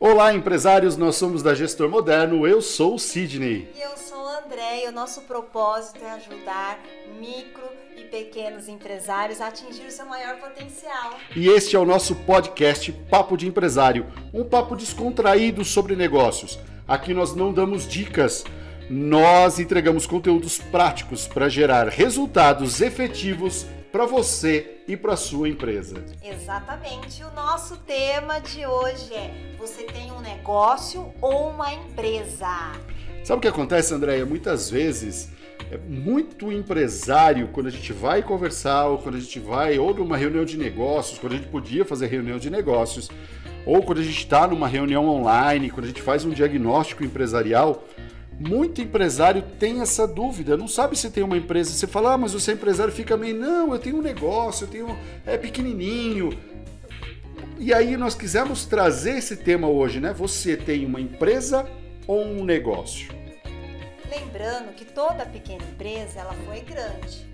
Olá, empresários, nós somos da Gestor Moderno, eu sou o Sidney. E eu sou o André e o nosso propósito é ajudar micro e pequenos empresários a atingir o seu maior potencial. E este é o nosso podcast Papo de Empresário, um papo descontraído sobre negócios. Aqui nós não damos dicas, nós entregamos conteúdos práticos para gerar resultados efetivos para você e para sua empresa. Exatamente. O nosso tema de hoje é: você tem um negócio ou uma empresa? Sabe o que acontece, Andréia? Muitas vezes é muito empresário quando a gente vai conversar ou quando a gente vai ou numa reunião de negócios, quando a gente podia fazer reunião de negócios, ou quando a gente está numa reunião online, quando a gente faz um diagnóstico empresarial, muito empresário tem essa dúvida, não sabe se tem uma empresa. Você fala, ah, mas você é empresário, fica meio, não, eu tenho um negócio, eu tenho, é pequenininho. E aí nós quisemos trazer esse tema hoje, né? Você tem uma empresa ou um negócio? Lembrando que toda pequena empresa, ela foi grande.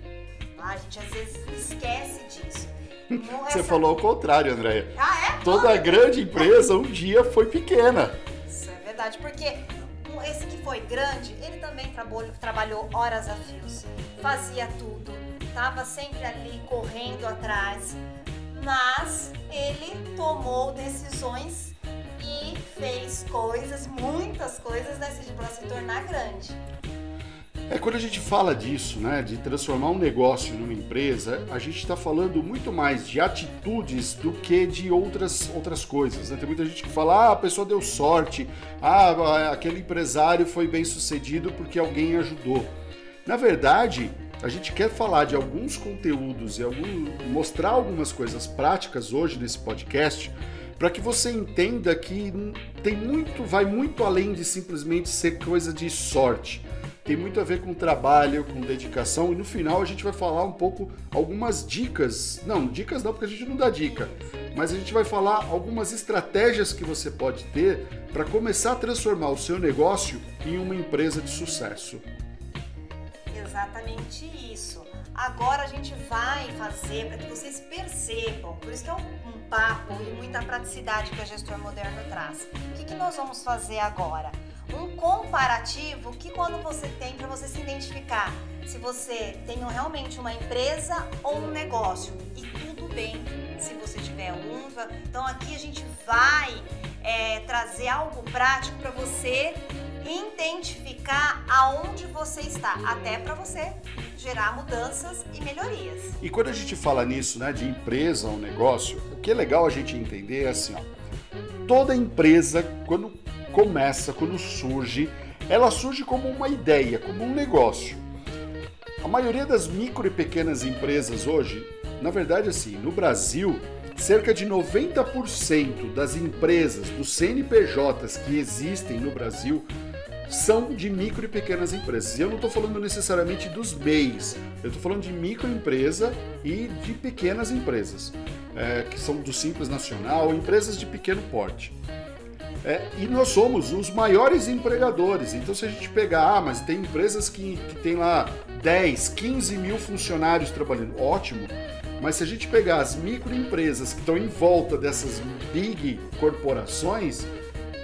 A gente às vezes esquece disso. Não, Você essa... falou ao contrário, Andréia. Ah, é? Toda grande empresa um dia foi pequena. Isso é verdade, porque esse que foi grande, ele também trabalhou, trabalhou horas a fios, fazia tudo, estava sempre ali correndo atrás, mas ele tomou decisões e fez coisas, muitas coisas, né, para se tornar grande. É quando a gente fala disso, né, de transformar um negócio numa empresa, a gente está falando muito mais de atitudes do que de outras, outras coisas. Né? Tem muita gente que fala, ah, a pessoa deu sorte, ah, aquele empresário foi bem sucedido porque alguém ajudou. Na verdade, a gente quer falar de alguns conteúdos e algum, mostrar algumas coisas práticas hoje nesse podcast para que você entenda que tem muito, vai muito além de simplesmente ser coisa de sorte tem muito a ver com trabalho, com dedicação e no final a gente vai falar um pouco algumas dicas. Não, dicas não, porque a gente não dá dica, mas a gente vai falar algumas estratégias que você pode ter para começar a transformar o seu negócio em uma empresa de sucesso. Exatamente isso. Agora a gente vai fazer para que vocês percebam, por isso que é um, papo e muita praticidade que a gestor moderno traz. O que, que nós vamos fazer agora? Um comparativo que quando você tem para você se identificar se você tem realmente uma empresa ou um negócio e tudo bem se você tiver um. Então aqui a gente vai é, trazer algo prático para você identificar aonde você está, até para você gerar mudanças e melhorias. E quando a gente fala nisso, né, de empresa ou negócio, o que é legal a gente entender é assim, ó, toda empresa quando começa, quando surge, ela surge como uma ideia, como um negócio. A maioria das micro e pequenas empresas hoje, na verdade, assim, no Brasil, cerca de 90% das empresas, dos CNPJs que existem no Brasil, são de micro e pequenas empresas. E eu não estou falando necessariamente dos MEIs, eu estou falando de microempresa e de pequenas empresas, é, que são do Simples Nacional, empresas de pequeno porte. É, e nós somos os maiores empregadores. Então, se a gente pegar, ah, mas tem empresas que, que tem lá 10, 15 mil funcionários trabalhando, ótimo. Mas se a gente pegar as microempresas que estão em volta dessas big corporações,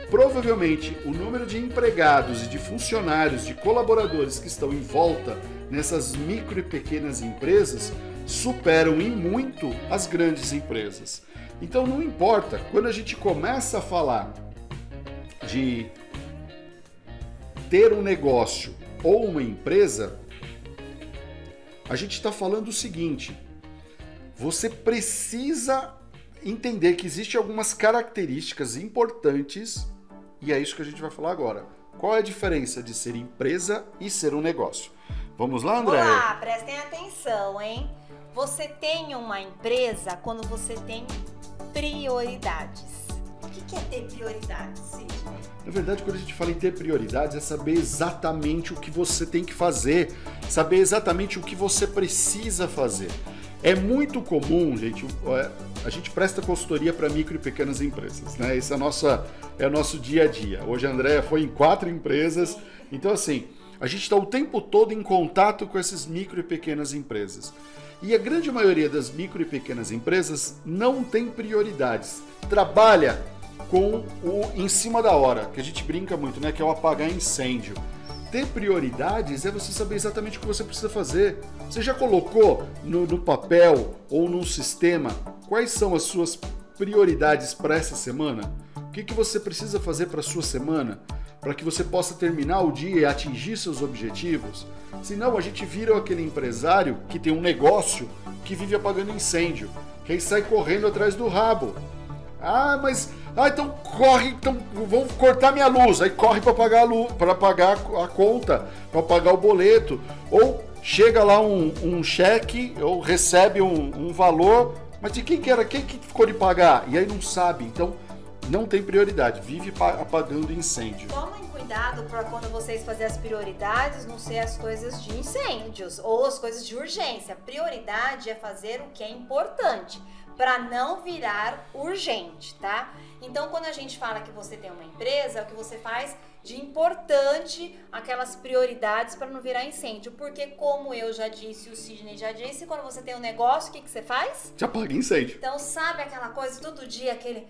provavelmente o número de empregados e de funcionários, de colaboradores que estão em volta nessas micro e pequenas empresas superam em muito as grandes empresas. Então não importa, quando a gente começa a falar de ter um negócio ou uma empresa, a gente está falando o seguinte: você precisa entender que existem algumas características importantes e é isso que a gente vai falar agora. Qual é a diferença de ser empresa e ser um negócio? Vamos lá, André? Olá, prestem atenção, hein? Você tem uma empresa quando você tem prioridades. Que é ter prioridades, Sidney? Na verdade, quando a gente fala em ter prioridades, é saber exatamente o que você tem que fazer, saber exatamente o que você precisa fazer. É muito comum, gente, é, a gente presta consultoria para micro e pequenas empresas, né? Esse é, a nossa, é o nosso dia a dia. Hoje a Andrea foi em quatro empresas, então assim, a gente está o tempo todo em contato com essas micro e pequenas empresas. E a grande maioria das micro e pequenas empresas não tem prioridades. Trabalha com o em cima da hora, que a gente brinca muito, né? Que é o apagar incêndio. Ter prioridades é você saber exatamente o que você precisa fazer. Você já colocou no, no papel ou num sistema quais são as suas prioridades para essa semana? O que, que você precisa fazer para sua semana? Para que você possa terminar o dia e atingir seus objetivos? Senão a gente vira aquele empresário que tem um negócio que vive apagando incêndio, que aí sai correndo atrás do rabo. Ah, mas ah, então corre, então vão cortar minha luz. Aí corre para pagar a luz, para pagar a conta, para pagar o boleto. Ou chega lá um, um cheque, ou recebe um, um, valor, mas de quem que era? Quem que ficou de pagar? E aí não sabe. Então não tem prioridade. Vive apagando incêndio. Tomem cuidado para quando vocês fazerem as prioridades não ser as coisas de incêndios ou as coisas de urgência. Prioridade é fazer o que é importante para não virar urgente, tá? Então, quando a gente fala que você tem uma empresa, é o que você faz de importante aquelas prioridades para não virar incêndio. Porque, como eu já disse, o Sidney já disse, quando você tem um negócio, o que, que você faz? Já apaga incêndio. Então, sabe aquela coisa, todo dia, aquele.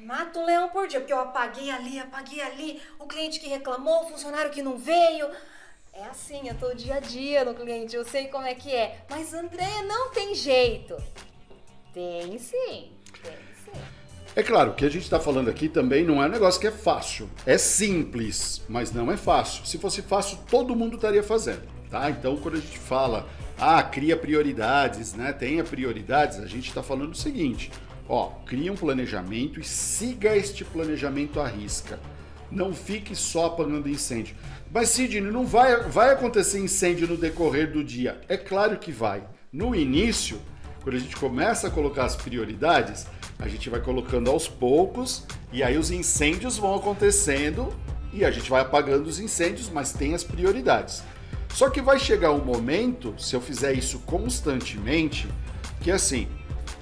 Mata um leão por dia, porque eu apaguei ali, apaguei ali, o cliente que reclamou, o funcionário que não veio. É assim, eu tô dia a dia no cliente, eu sei como é que é. Mas, Andréia, não tem jeito. Tem sim. É claro, o que a gente está falando aqui também não é um negócio que é fácil. É simples, mas não é fácil. Se fosse fácil, todo mundo estaria fazendo, tá? Então, quando a gente fala, ah, cria prioridades, né? Tenha prioridades, a gente está falando o seguinte: ó, cria um planejamento e siga este planejamento à risca. Não fique só apagando incêndio. Mas, Sidney, não vai, vai acontecer incêndio no decorrer do dia? É claro que vai. No início, quando a gente começa a colocar as prioridades, a gente vai colocando aos poucos e aí os incêndios vão acontecendo e a gente vai apagando os incêndios, mas tem as prioridades. Só que vai chegar um momento, se eu fizer isso constantemente, que assim,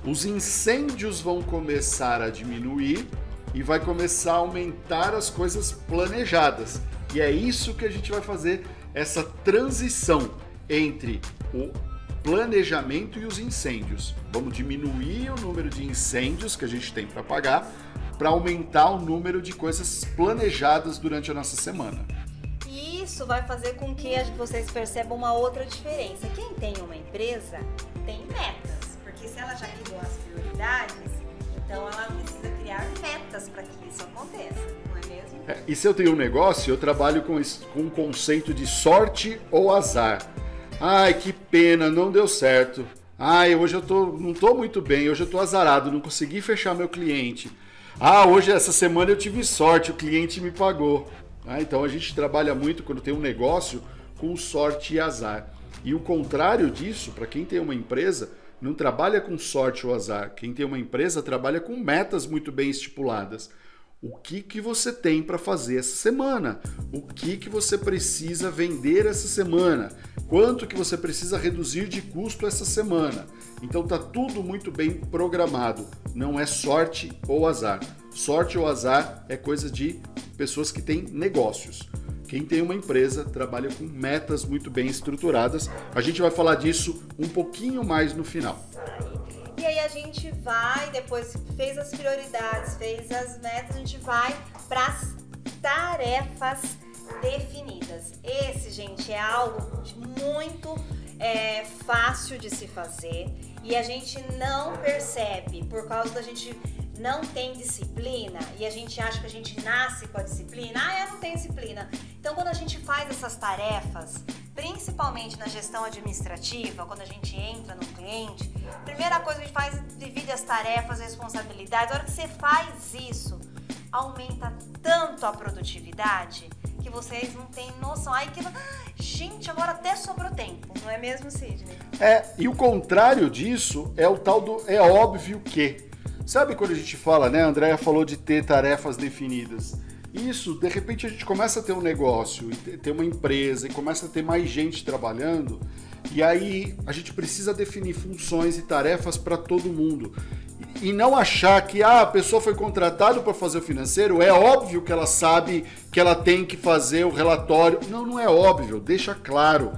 os incêndios vão começar a diminuir e vai começar a aumentar as coisas planejadas. E é isso que a gente vai fazer essa transição entre o planejamento e os incêndios. Vamos diminuir o número de incêndios que a gente tem para pagar para aumentar o número de coisas planejadas durante a nossa semana. Isso vai fazer com que vocês percebam uma outra diferença. Quem tem uma empresa tem metas, porque se ela já criou as prioridades, então ela precisa criar metas para que isso aconteça, não é mesmo? É, e se eu tenho um negócio, eu trabalho com, com um conceito de sorte ou azar. Ai, que pena, não deu certo. Ai, hoje eu tô, não tô muito bem, hoje eu tô azarado, não consegui fechar meu cliente. Ah, hoje essa semana eu tive sorte, o cliente me pagou. Ah, então a gente trabalha muito quando tem um negócio com sorte e azar. E o contrário disso, para quem tem uma empresa, não trabalha com sorte ou azar. Quem tem uma empresa trabalha com metas muito bem estipuladas o que, que você tem para fazer essa semana, o que, que você precisa vender essa semana, quanto que você precisa reduzir de custo essa semana. Então tá tudo muito bem programado, não é sorte ou azar. Sorte ou azar é coisa de pessoas que têm negócios. Quem tem uma empresa trabalha com metas muito bem estruturadas. A gente vai falar disso um pouquinho mais no final. E aí a gente vai, depois fez as prioridades, fez as metas, a gente vai para as tarefas definidas. Esse, gente, é algo muito é, fácil de se fazer e a gente não percebe por causa da gente não tem disciplina e a gente acha que a gente nasce com a disciplina, ah, eu não tenho disciplina. Então, quando a gente faz essas tarefas, principalmente na gestão administrativa, quando a gente entra no cliente, primeira coisa que a gente faz é divide as tarefas, as responsabilidades. A hora que você faz isso, aumenta tanto a produtividade que vocês não têm noção. Ai, que. Gente, agora até sobrou tempo, não é mesmo, Sidney? É, e o contrário disso é o tal do é óbvio que. Sabe quando a gente fala, né? A Andrea falou de ter tarefas definidas. Isso, de repente a gente começa a ter um negócio, ter uma empresa e começa a ter mais gente trabalhando, e aí a gente precisa definir funções e tarefas para todo mundo. E não achar que ah, a pessoa foi contratada para fazer o financeiro, é óbvio que ela sabe que ela tem que fazer o relatório. Não, não é óbvio, deixa claro.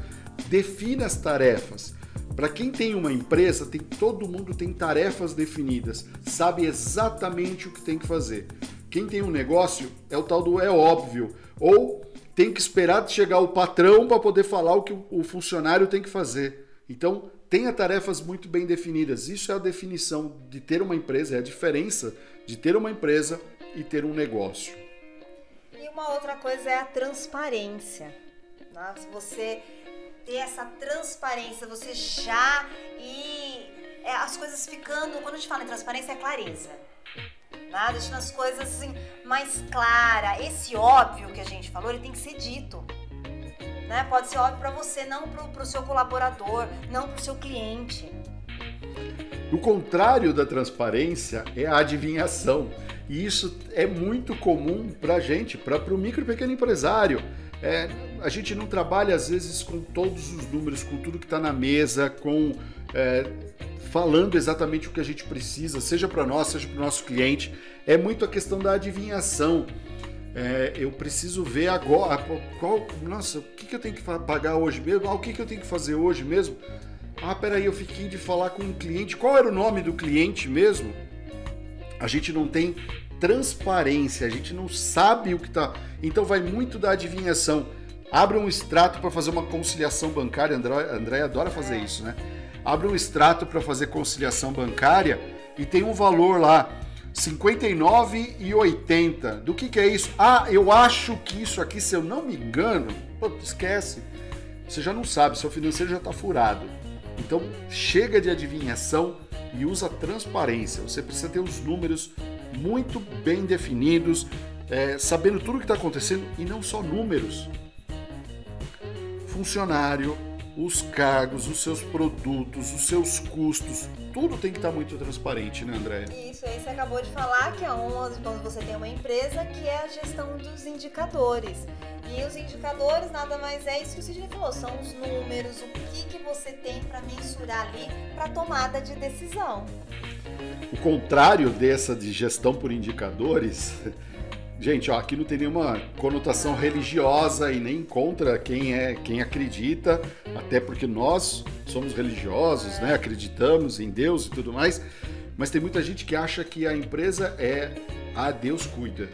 Defina as tarefas. Para quem tem uma empresa, tem todo mundo tem tarefas definidas, sabe exatamente o que tem que fazer. Quem tem um negócio é o tal do é óbvio. Ou tem que esperar chegar o patrão para poder falar o que o funcionário tem que fazer. Então, tenha tarefas muito bem definidas. Isso é a definição de ter uma empresa, é a diferença de ter uma empresa e ter um negócio. E uma outra coisa é a transparência. Né? Se você ter essa transparência, você já e é, as coisas ficando, quando a gente fala em transparência, é clareza. Né? Deixando as coisas assim mais claras. Esse óbvio que a gente falou, ele tem que ser dito. Né? Pode ser óbvio para você, não para o seu colaborador, não para o seu cliente. O contrário da transparência é a adivinhação. E isso é muito comum para a gente, para o micro e pequeno empresário. É, a gente não trabalha às vezes com todos os números, com tudo que está na mesa, com é, falando exatamente o que a gente precisa, seja para nós, seja para o nosso cliente. É muito a questão da adivinhação. É, eu preciso ver agora qual, nossa, o que, que eu tenho que pagar hoje mesmo? Ah, o que, que eu tenho que fazer hoje mesmo? Ah, peraí, eu fiquei de falar com um cliente. Qual era o nome do cliente mesmo? A gente não tem transparência, a gente não sabe o que está. Então vai muito da adivinhação. Abre um extrato para fazer uma conciliação bancária. André, André adora fazer é. isso, né? Abre um extrato para fazer conciliação bancária e tem um valor lá. 59,80. Do que, que é isso? Ah, eu acho que isso aqui, se eu não me engano, pô, esquece. Você já não sabe, seu financeiro já está furado. Então chega de adivinhação e usa transparência. Você precisa ter os números muito bem definidos, é, sabendo tudo o que está acontecendo e não só números. Funcionário, os cargos, os seus produtos, os seus custos, tudo tem que estar tá muito transparente, né, André? Isso, aí você acabou de falar que é um, quando você tem uma empresa que é a gestão dos indicadores. E os indicadores nada mais é isso que o Sidney falou, são os números, o que, que você tem para mensurar ali para tomada de decisão. O contrário dessa de gestão por indicadores Gente, ó, aqui não tem nenhuma conotação religiosa e nem contra quem é, quem acredita, até porque nós somos religiosos, né? Acreditamos em Deus e tudo mais. Mas tem muita gente que acha que a empresa é ah, Deus cuida.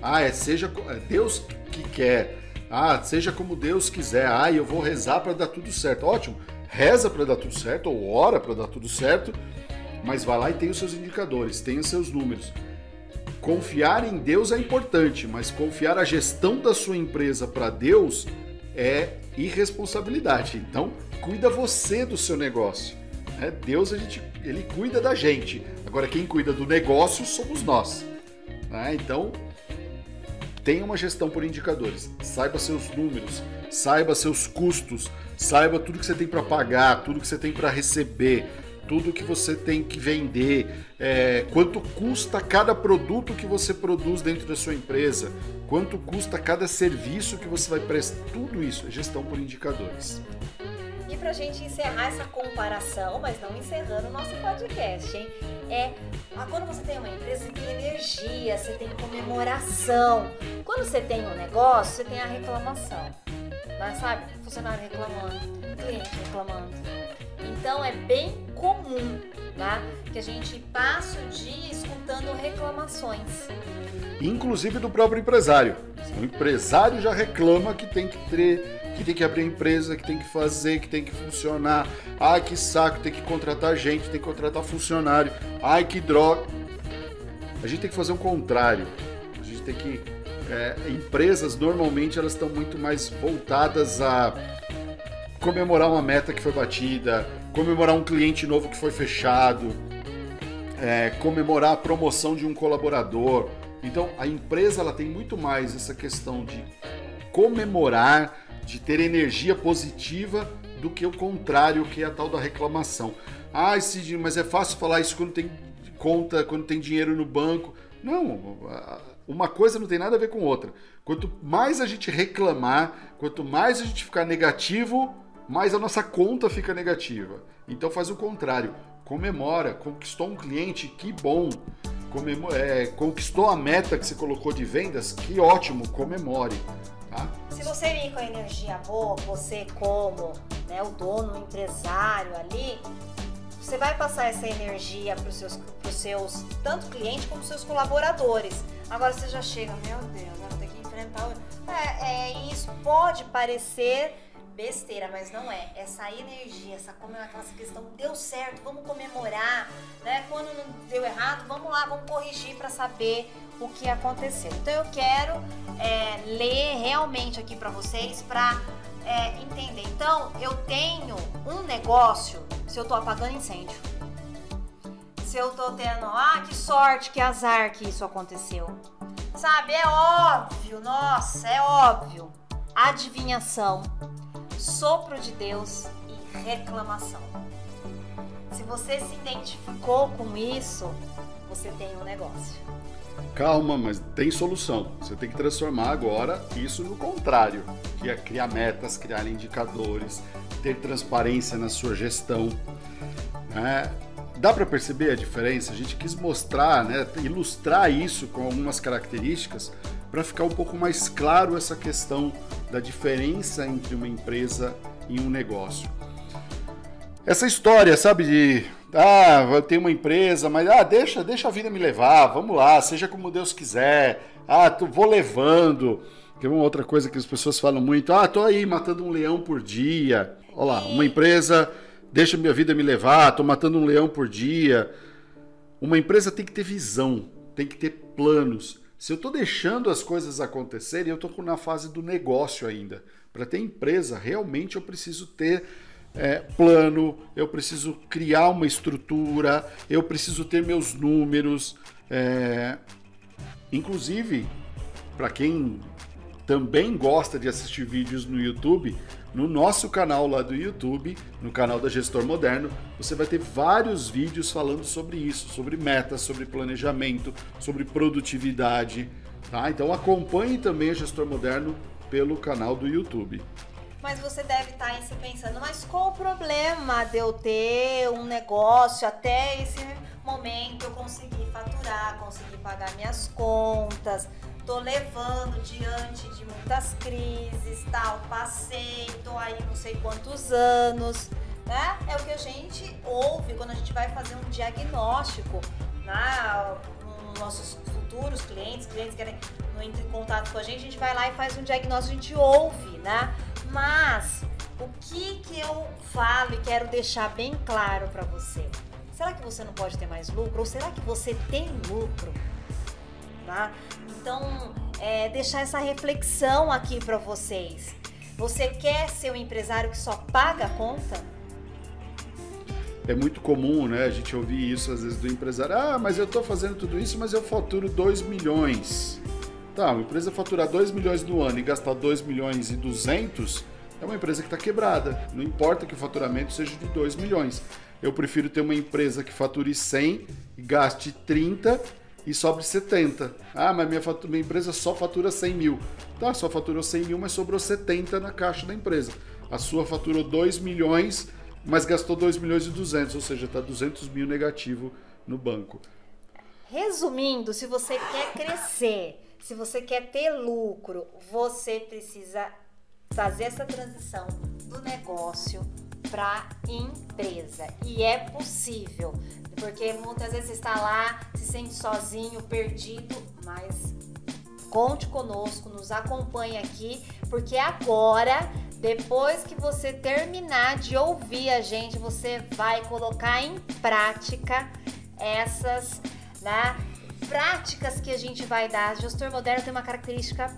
Ah, é seja é Deus que quer. Ah, seja como Deus quiser. Ah, eu vou rezar para dar tudo certo. Ótimo. Reza para dar tudo certo ou ora para dar tudo certo, mas vai lá e tem os seus indicadores, tem os seus números. Confiar em Deus é importante, mas confiar a gestão da sua empresa para Deus é irresponsabilidade. Então, cuida você do seu negócio. É, Deus a gente, ele cuida da gente. Agora quem cuida do negócio somos nós. Né? Então, tenha uma gestão por indicadores. Saiba seus números, saiba seus custos, saiba tudo que você tem para pagar, tudo que você tem para receber tudo que você tem que vender, é, quanto custa cada produto que você produz dentro da sua empresa, quanto custa cada serviço que você vai prestar, tudo isso é gestão por indicadores. E para a gente encerrar essa comparação, mas não encerrando o nosso podcast, hein? É quando você tem uma empresa, você tem energia, você tem comemoração. Quando você tem um negócio, você tem a reclamação. Mas sabe? Funcionário reclamando, cliente reclamando. Então é bem comum, tá? Que a gente passa o dia escutando reclamações. Inclusive do próprio empresário. O empresário já reclama que tem que ter, que tem que abrir empresa, que tem que fazer, que tem que funcionar. Ai, que saco, tem que contratar gente, tem que contratar funcionário. Ai, que droga. A gente tem que fazer o contrário. A gente tem que. É, empresas normalmente elas estão muito mais voltadas a comemorar uma meta que foi batida, comemorar um cliente novo que foi fechado, é, comemorar a promoção de um colaborador. Então a empresa ela tem muito mais essa questão de comemorar, de ter energia positiva do que o contrário, que é a tal da reclamação. Ah, Sidney, mas é fácil falar isso quando tem conta, quando tem dinheiro no banco. Não, uma coisa não tem nada a ver com outra. Quanto mais a gente reclamar, quanto mais a gente ficar negativo, mais a nossa conta fica negativa. Então faz o contrário, comemora, conquistou um cliente, que bom. é, conquistou a meta que você colocou de vendas, que ótimo, comemore. Tá? Se você vir com a energia boa, você como né, o dono, o empresário ali, você vai passar essa energia para os seus, pros seus tanto clientes como seus colaboradores. Agora você já chega, meu Deus, vou ter que enfrentar. É, é isso pode parecer besteira, mas não é. Essa energia, essa aquela questão deu certo, vamos comemorar, né? Quando não deu errado, vamos lá, vamos corrigir para saber o que aconteceu. Então eu quero é, ler realmente aqui para vocês para é, entender. Então eu tenho um negócio se eu tô apagando incêndio. Se eu tô tendo, ah, que sorte, que azar que isso aconteceu. Sabe, é óbvio, nossa, é óbvio. Adivinhação sopro de Deus e reclamação. Se você se identificou com isso, você tem um negócio. Calma, mas tem solução. Você tem que transformar agora isso no contrário, que é criar metas, criar indicadores, ter transparência na sua gestão. Né? Dá para perceber a diferença? A gente quis mostrar, né, ilustrar isso com algumas características para ficar um pouco mais claro essa questão da diferença entre uma empresa e um negócio. Essa história, sabe, de ah, eu tenho uma empresa, mas ah, deixa, deixa a vida me levar, vamos lá, seja como Deus quiser. Ah, tu vou levando. Que é uma outra coisa que as pessoas falam muito. Ah, tô aí matando um leão por dia. Olha lá, uma empresa, deixa minha vida me levar, tô matando um leão por dia. Uma empresa tem que ter visão, tem que ter planos. Se eu estou deixando as coisas acontecerem, eu estou na fase do negócio ainda. Para ter empresa, realmente eu preciso ter é, plano, eu preciso criar uma estrutura, eu preciso ter meus números. É... Inclusive, para quem também gosta de assistir vídeos no YouTube, no nosso canal lá do YouTube, no canal da Gestor Moderno, você vai ter vários vídeos falando sobre isso, sobre metas, sobre planejamento, sobre produtividade. Tá? Então acompanhe também a Gestor Moderno pelo canal do YouTube. Mas você deve estar aí se pensando, mas qual o problema de eu ter um negócio até esse momento eu conseguir faturar, conseguir pagar minhas contas, tô levando diante de muitas crises, tal, passei, tô aí não sei quantos anos, né? É o que a gente ouve quando a gente vai fazer um diagnóstico, né? nossos futuros clientes, clientes que querem entrar em contato com a gente, a gente vai lá e faz um diagnóstico, a gente ouve, né? Mas o que que eu falo e quero deixar bem claro para você? Será que você não pode ter mais lucro? Ou será que você tem lucro? Tá? Então, é, deixar essa reflexão aqui para vocês. Você quer ser um empresário que só paga a conta? É muito comum, né? A gente ouvir isso às vezes do empresário. Ah, mas eu estou fazendo tudo isso, mas eu faturo 2 milhões. Tá, uma empresa faturar 2 milhões no ano e gastar 2 milhões e 200 é uma empresa que está quebrada. Não importa que o faturamento seja de 2 milhões. Eu prefiro ter uma empresa que fature 100 e gaste 30 e sobre 70. Ah, mas minha, fatura, minha empresa só fatura 100 mil. Tá, só faturou 100 mil, mas sobrou 70 na caixa da empresa. A sua faturou 2 milhões, mas gastou 2 milhões e 200, ou seja, está 200 mil negativo no banco. Resumindo, se você quer crescer, se você quer ter lucro, você precisa fazer essa transição do negócio para empresa. E é possível, porque muitas vezes está lá, se sente sozinho, perdido, mas conte conosco, nos acompanhe aqui, porque agora, depois que você terminar de ouvir a gente, você vai colocar em prática essas, né, práticas que a gente vai dar. Gestor moderno tem uma característica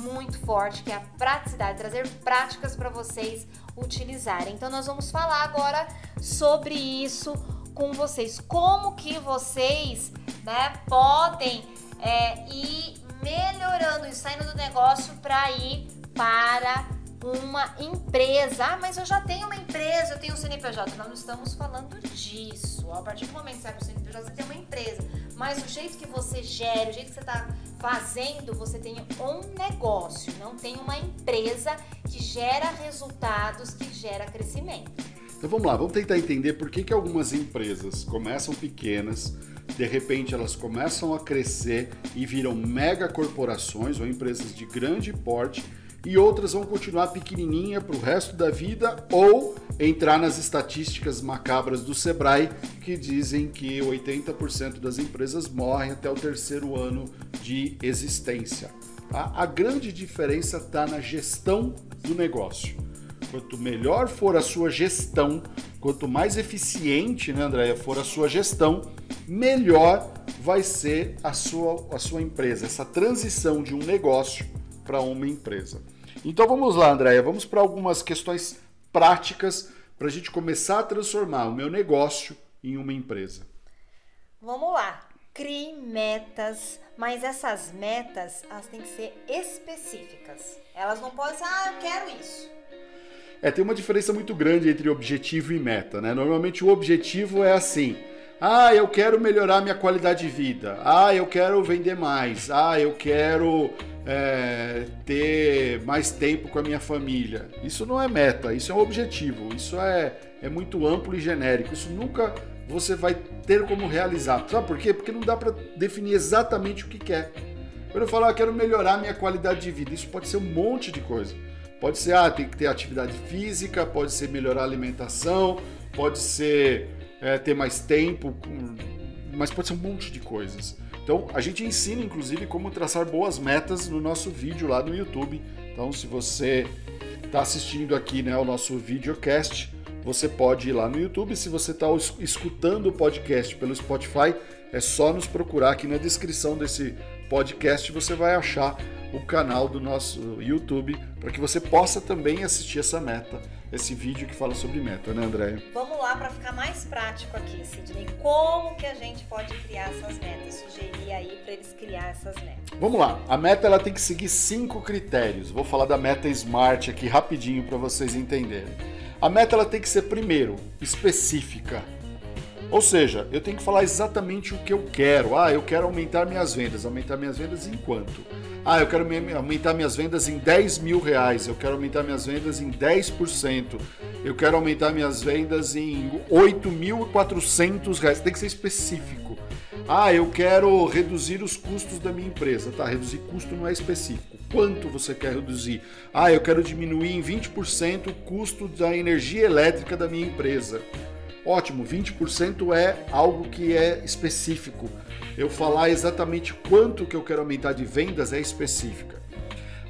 muito forte, que é a praticidade, trazer práticas para vocês utilizarem. Então nós vamos falar agora sobre isso com vocês. Como que vocês né, podem é, ir melhorando e saindo do negócio para ir para uma empresa. Ah, mas eu já tenho uma empresa, eu tenho um CNPJ. Nós não estamos falando disso. A partir do momento que você abre o CNPJ, você tem uma empresa. Mas o jeito que você gera, o jeito que você está fazendo, você tem um negócio, não tem uma empresa que gera resultados, que gera crescimento. Então vamos lá, vamos tentar entender por que, que algumas empresas começam pequenas, de repente elas começam a crescer e viram mega corporações ou empresas de grande porte e outras vão continuar pequenininha para o resto da vida ou entrar nas estatísticas macabras do Sebrae que dizem que 80% das empresas morrem até o terceiro ano de existência. A, a grande diferença está na gestão do negócio. Quanto melhor for a sua gestão, quanto mais eficiente, né, Andréia, for a sua gestão, melhor vai ser a sua, a sua empresa, essa transição de um negócio para uma empresa. Então vamos lá, Andréia, vamos para algumas questões práticas para a gente começar a transformar o meu negócio em uma empresa. Vamos lá. Crie metas, mas essas metas elas têm que ser específicas. Elas não podem ser, ah, eu quero isso. É, tem uma diferença muito grande entre objetivo e meta, né? Normalmente o objetivo é assim: ah, eu quero melhorar minha qualidade de vida. Ah, eu quero vender mais. Ah, eu quero é, ter mais tempo com a minha família. Isso não é meta, isso é um objetivo. Isso é, é muito amplo e genérico. Isso nunca você vai ter como realizar. Sabe por quê? Porque não dá para definir exatamente o que quer. Quando eu falo, ah, quero melhorar minha qualidade de vida, isso pode ser um monte de coisa. Pode ser, ah, tem que ter atividade física, pode ser melhorar a alimentação, pode ser é, ter mais tempo, mas pode ser um monte de coisas. Então, a gente ensina, inclusive, como traçar boas metas no nosso vídeo lá no YouTube. Então, se você está assistindo aqui né, o nosso videocast, você pode ir lá no YouTube. Se você está escutando o podcast pelo Spotify, é só nos procurar aqui na descrição desse podcast, você vai achar o canal do nosso YouTube para que você possa também assistir essa meta, esse vídeo que fala sobre meta, né, André? Vamos lá para ficar mais prático aqui, Sidney. Como que a gente pode criar essas metas? Sugerir aí para eles criar essas metas. Vamos lá. A meta ela tem que seguir cinco critérios. Vou falar da meta Smart aqui rapidinho para vocês entenderem. A meta ela tem que ser primeiro específica. Ou seja, eu tenho que falar exatamente o que eu quero. Ah, eu quero aumentar minhas vendas. Aumentar minhas vendas em quanto? Ah, eu quero aumentar minhas vendas em 10 mil reais. Eu quero aumentar minhas vendas em 10%. Eu quero aumentar minhas vendas em 8.400 reais. Tem que ser específico. Ah, eu quero reduzir os custos da minha empresa. Tá, reduzir custo não é específico. Quanto você quer reduzir? Ah, eu quero diminuir em 20% o custo da energia elétrica da minha empresa. Ótimo, 20% é algo que é específico. Eu falar exatamente quanto que eu quero aumentar de vendas é específica.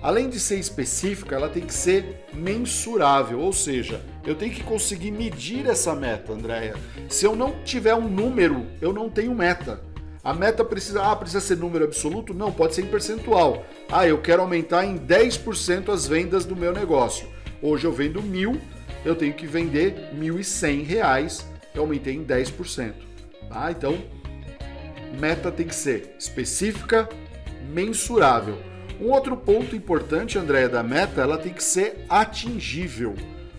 Além de ser específica, ela tem que ser mensurável, ou seja, eu tenho que conseguir medir essa meta, Andréia. Se eu não tiver um número, eu não tenho meta. A meta precisa, ah, precisa ser número absoluto? Não, pode ser em percentual. Ah, eu quero aumentar em 10% as vendas do meu negócio. Hoje eu vendo mil, eu tenho que vender R$ 1.100, eu aumentei em 10%. Tá? Então, meta tem que ser específica, mensurável. Um outro ponto importante, Andréia, da meta, ela tem que ser atingível.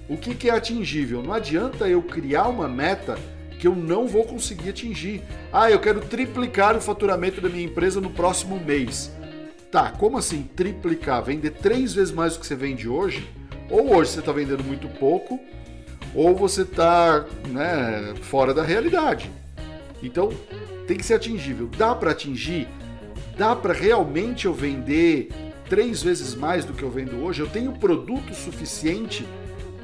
O que, que é atingível? Não adianta eu criar uma meta que eu não vou conseguir atingir. Ah, eu quero triplicar o faturamento da minha empresa no próximo mês. Tá, como assim triplicar? Vender três vezes mais do que você vende hoje? Ou hoje você está vendendo muito pouco, ou você está né, fora da realidade. Então tem que ser atingível. Dá para atingir? Dá para realmente eu vender três vezes mais do que eu vendo hoje? Eu tenho produto suficiente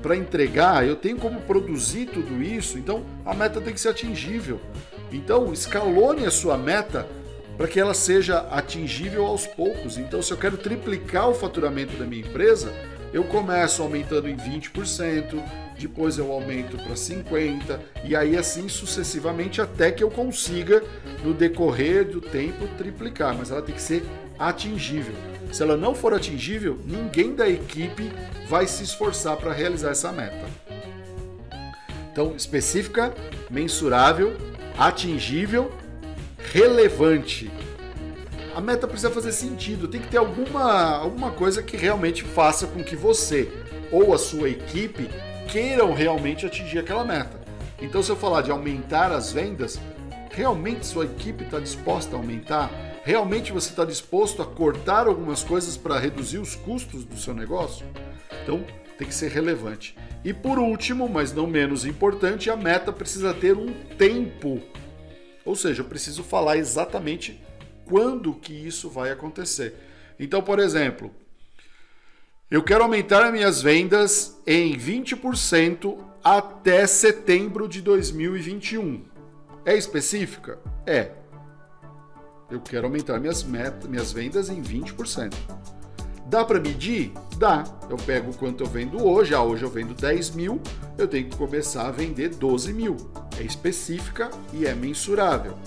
para entregar? Eu tenho como produzir tudo isso? Então a meta tem que ser atingível. Então escalone a sua meta para que ela seja atingível aos poucos. Então se eu quero triplicar o faturamento da minha empresa, eu começo aumentando em 20%, depois eu aumento para 50% e aí assim sucessivamente até que eu consiga, no decorrer do tempo, triplicar. Mas ela tem que ser atingível. Se ela não for atingível, ninguém da equipe vai se esforçar para realizar essa meta. Então, específica, mensurável, atingível, relevante a meta precisa fazer sentido, tem que ter alguma, alguma coisa que realmente faça com que você ou a sua equipe queiram realmente atingir aquela meta. Então, se eu falar de aumentar as vendas, realmente sua equipe está disposta a aumentar? Realmente você está disposto a cortar algumas coisas para reduzir os custos do seu negócio? Então, tem que ser relevante. E por último, mas não menos importante, a meta precisa ter um tempo. Ou seja, eu preciso falar exatamente quando que isso vai acontecer. Então, por exemplo, Eu quero aumentar minhas vendas em 20% até setembro de 2021. É específica? É. Eu quero aumentar minhas, metas, minhas vendas em 20%. Dá para medir? Dá. Eu pego quanto eu vendo hoje. Ah, hoje eu vendo 10 mil, eu tenho que começar a vender 12 mil. É específica e é mensurável.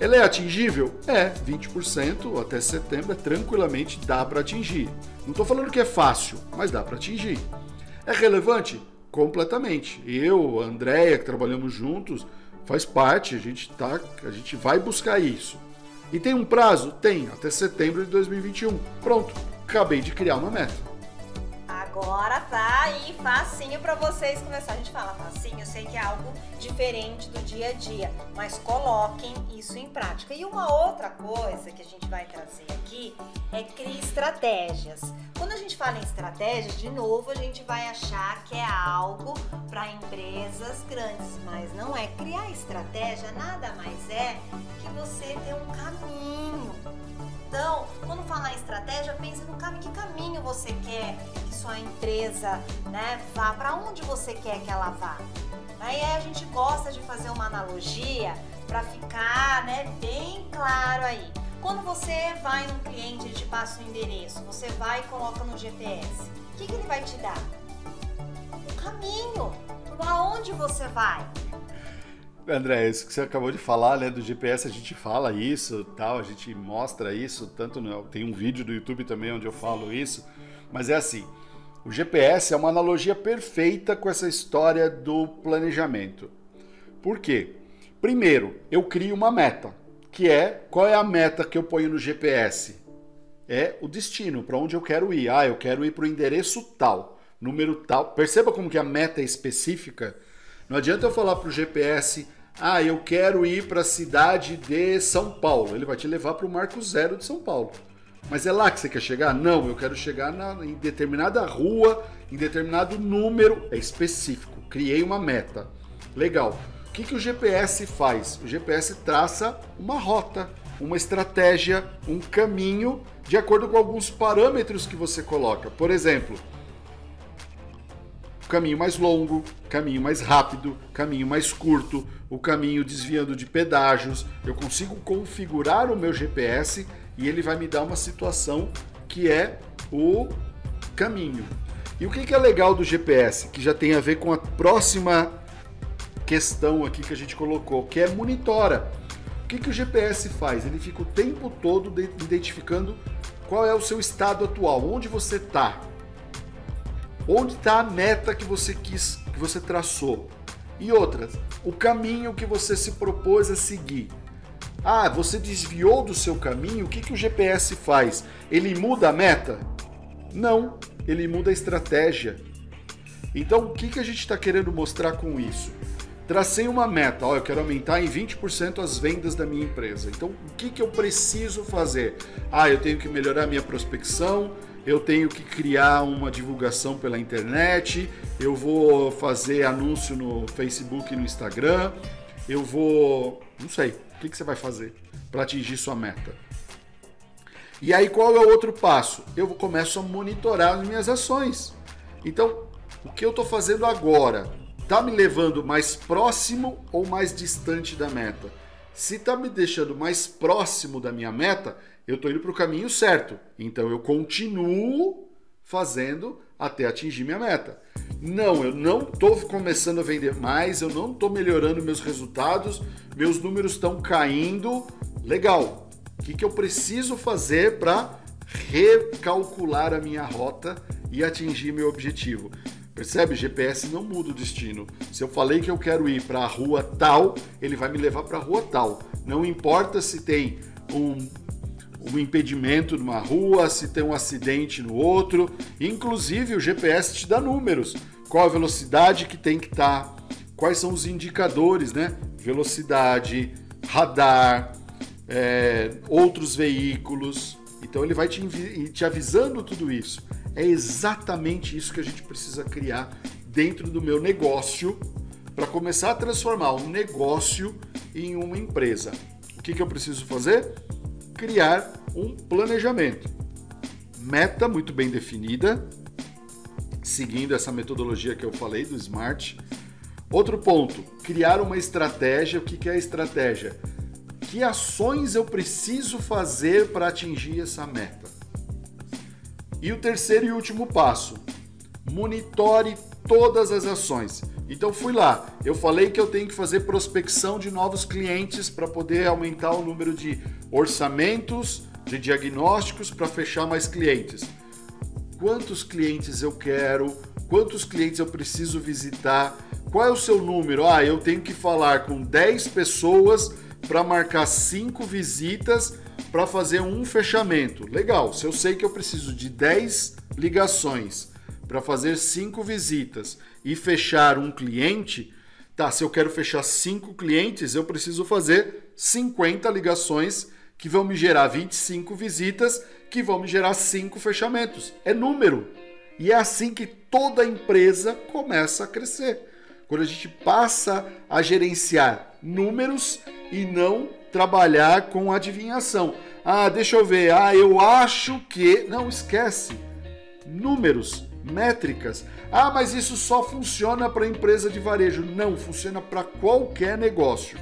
Ela é atingível? É, 20% até setembro é tranquilamente dá para atingir. Não estou falando que é fácil, mas dá para atingir. É relevante? Completamente. Eu, a Andréia, que trabalhamos juntos, faz parte, a gente, tá, a gente vai buscar isso. E tem um prazo? Tem, até setembro de 2021. Pronto, acabei de criar uma meta. Agora tá aí facinho para vocês começar. A gente fala facinho, eu sei que é algo diferente do dia a dia, mas coloquem isso em prática. E uma outra coisa que a gente vai trazer aqui é criar estratégias. Quando a gente fala em estratégias, de novo, a gente vai achar que é algo para empresas grandes, mas não é. Criar estratégia nada mais é que você ter um caminho então, quando falar em estratégia, pense no caminho, que caminho você quer que sua empresa né, vá, para onde você quer que ela vá. Aí a gente gosta de fazer uma analogia para ficar né, bem claro aí. Quando você vai num cliente e te passa o endereço, você vai e coloca no GPS, o que, que ele vai te dar? O caminho, para onde você vai. André, isso que você acabou de falar, né, do GPS, a gente fala isso, tal, a gente mostra isso, tanto no, tem um vídeo do YouTube também onde eu falo isso, mas é assim, o GPS é uma analogia perfeita com essa história do planejamento. Por quê? Primeiro, eu crio uma meta, que é qual é a meta que eu ponho no GPS? É o destino, para onde eu quero ir. Ah, eu quero ir para o endereço tal, número tal. Perceba como que a meta é específica não adianta eu falar para o GPS, ah, eu quero ir para a cidade de São Paulo. Ele vai te levar para o marco zero de São Paulo. Mas é lá que você quer chegar? Não, eu quero chegar na, em determinada rua, em determinado número. É específico. Criei uma meta. Legal. O que, que o GPS faz? O GPS traça uma rota, uma estratégia, um caminho de acordo com alguns parâmetros que você coloca. Por exemplo, caminho mais longo, caminho mais rápido, caminho mais curto, o caminho desviando de pedágios. Eu consigo configurar o meu GPS e ele vai me dar uma situação que é o caminho. E o que é legal do GPS, que já tem a ver com a próxima questão aqui que a gente colocou, que é monitora. O que, que o GPS faz? Ele fica o tempo todo identificando qual é o seu estado atual, onde você está, Onde está a meta que você quis, que você traçou? E outras, o caminho que você se propôs a seguir. Ah, você desviou do seu caminho, o que, que o GPS faz? Ele muda a meta? Não, ele muda a estratégia. Então, o que, que a gente está querendo mostrar com isso? Tracei uma meta, ó, eu quero aumentar em 20% as vendas da minha empresa. Então, o que, que eu preciso fazer? Ah, eu tenho que melhorar minha prospecção, eu tenho que criar uma divulgação pela internet, eu vou fazer anúncio no Facebook e no Instagram, eu vou. Não sei. O que, que você vai fazer para atingir sua meta? E aí, qual é o outro passo? Eu começo a monitorar as minhas ações. Então, o que eu estou fazendo agora está me levando mais próximo ou mais distante da meta? Se está me deixando mais próximo da minha meta, eu estou indo para o caminho certo. Então eu continuo fazendo até atingir minha meta. Não, eu não estou começando a vender mais, eu não estou melhorando meus resultados, meus números estão caindo. Legal. O que, que eu preciso fazer para recalcular a minha rota e atingir meu objetivo? Percebe? GPS não muda o destino. Se eu falei que eu quero ir para a rua tal, ele vai me levar para a rua tal. Não importa se tem um um impedimento numa rua, se tem um acidente no outro. Inclusive o GPS te dá números. Qual a velocidade que tem que estar, tá, quais são os indicadores, né? Velocidade, radar, é, outros veículos. Então ele vai te, te avisando tudo isso. É exatamente isso que a gente precisa criar dentro do meu negócio para começar a transformar um negócio em uma empresa. O que, que eu preciso fazer? Criar um planejamento. meta muito bem definida, seguindo essa metodologia que eu falei do SMART. Outro ponto, criar uma estratégia. O que é a estratégia? Que ações eu preciso fazer para atingir essa meta? E o terceiro e último passo, monitore todas as ações. Então fui lá, eu falei que eu tenho que fazer prospecção de novos clientes para poder aumentar o número de orçamentos, de diagnósticos para fechar mais clientes. Quantos clientes eu quero? Quantos clientes eu preciso visitar? Qual é o seu número? Ah, eu tenho que falar com 10 pessoas para marcar 5 visitas para fazer um fechamento. Legal, se eu sei que eu preciso de 10 ligações para fazer 5 visitas e fechar um cliente, tá, se eu quero fechar 5 clientes, eu preciso fazer 50 ligações que vão me gerar 25 visitas, que vão me gerar 5 fechamentos. É número. E é assim que toda empresa começa a crescer. Quando a gente passa a gerenciar números e não trabalhar com adivinhação. Ah, deixa eu ver. Ah, eu acho que. Não, esquece. Números, métricas. Ah, mas isso só funciona para empresa de varejo. Não, funciona para qualquer negócio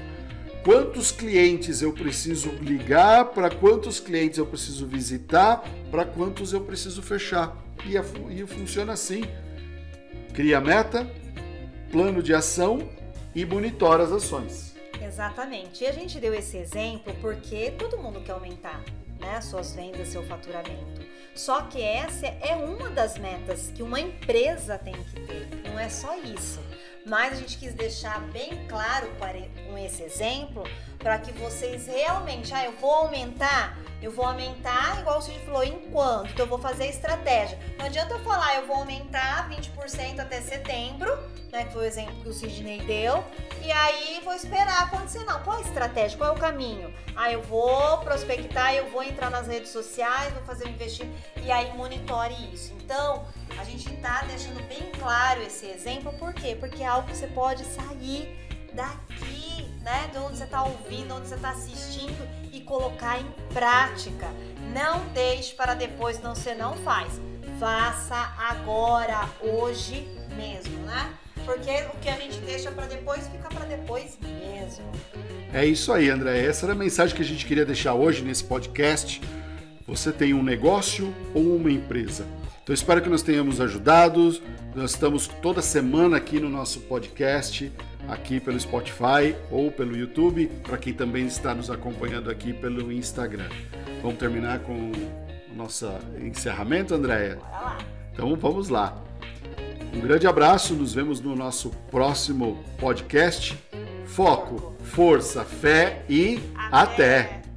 quantos clientes eu preciso ligar, para quantos clientes eu preciso visitar, para quantos eu preciso fechar. E, a, e funciona assim: cria meta, plano de ação e monitora as ações. Exatamente. E a gente deu esse exemplo porque todo mundo quer aumentar né, suas vendas, seu faturamento. Só que essa é uma das metas que uma empresa tem que ter. Não é só isso mas a gente quis deixar bem claro com esse exemplo para que vocês realmente, ah, eu vou aumentar, eu vou aumentar, igual o Cid falou, enquanto, então eu vou fazer estratégia. Não adianta eu falar, eu vou aumentar 20% até setembro, né, que foi o exemplo que o Sidney deu, e aí vou esperar acontecer. Não, qual é a estratégia, qual é o caminho? Ah, eu vou prospectar, eu vou entrar nas redes sociais, vou fazer um investimento, e aí monitore isso. Então, a gente está deixando bem claro esse exemplo, por quê? Porque é algo que você pode sair daqui, né, de onde você está ouvindo, onde você está assistindo e colocar em prática. Não deixe para depois, não você não faz. Faça agora, hoje mesmo, né? Porque o que a gente deixa para depois fica para depois mesmo. É isso aí, André. Essa era a mensagem que a gente queria deixar hoje nesse podcast. Você tem um negócio ou uma empresa? Então espero que nós tenhamos ajudado. Nós estamos toda semana aqui no nosso podcast, aqui pelo Spotify ou pelo YouTube, para quem também está nos acompanhando aqui pelo Instagram. Vamos terminar com o nosso encerramento, Andréia? Então vamos lá. Um grande abraço, nos vemos no nosso próximo podcast. Foco, força, fé e até. até.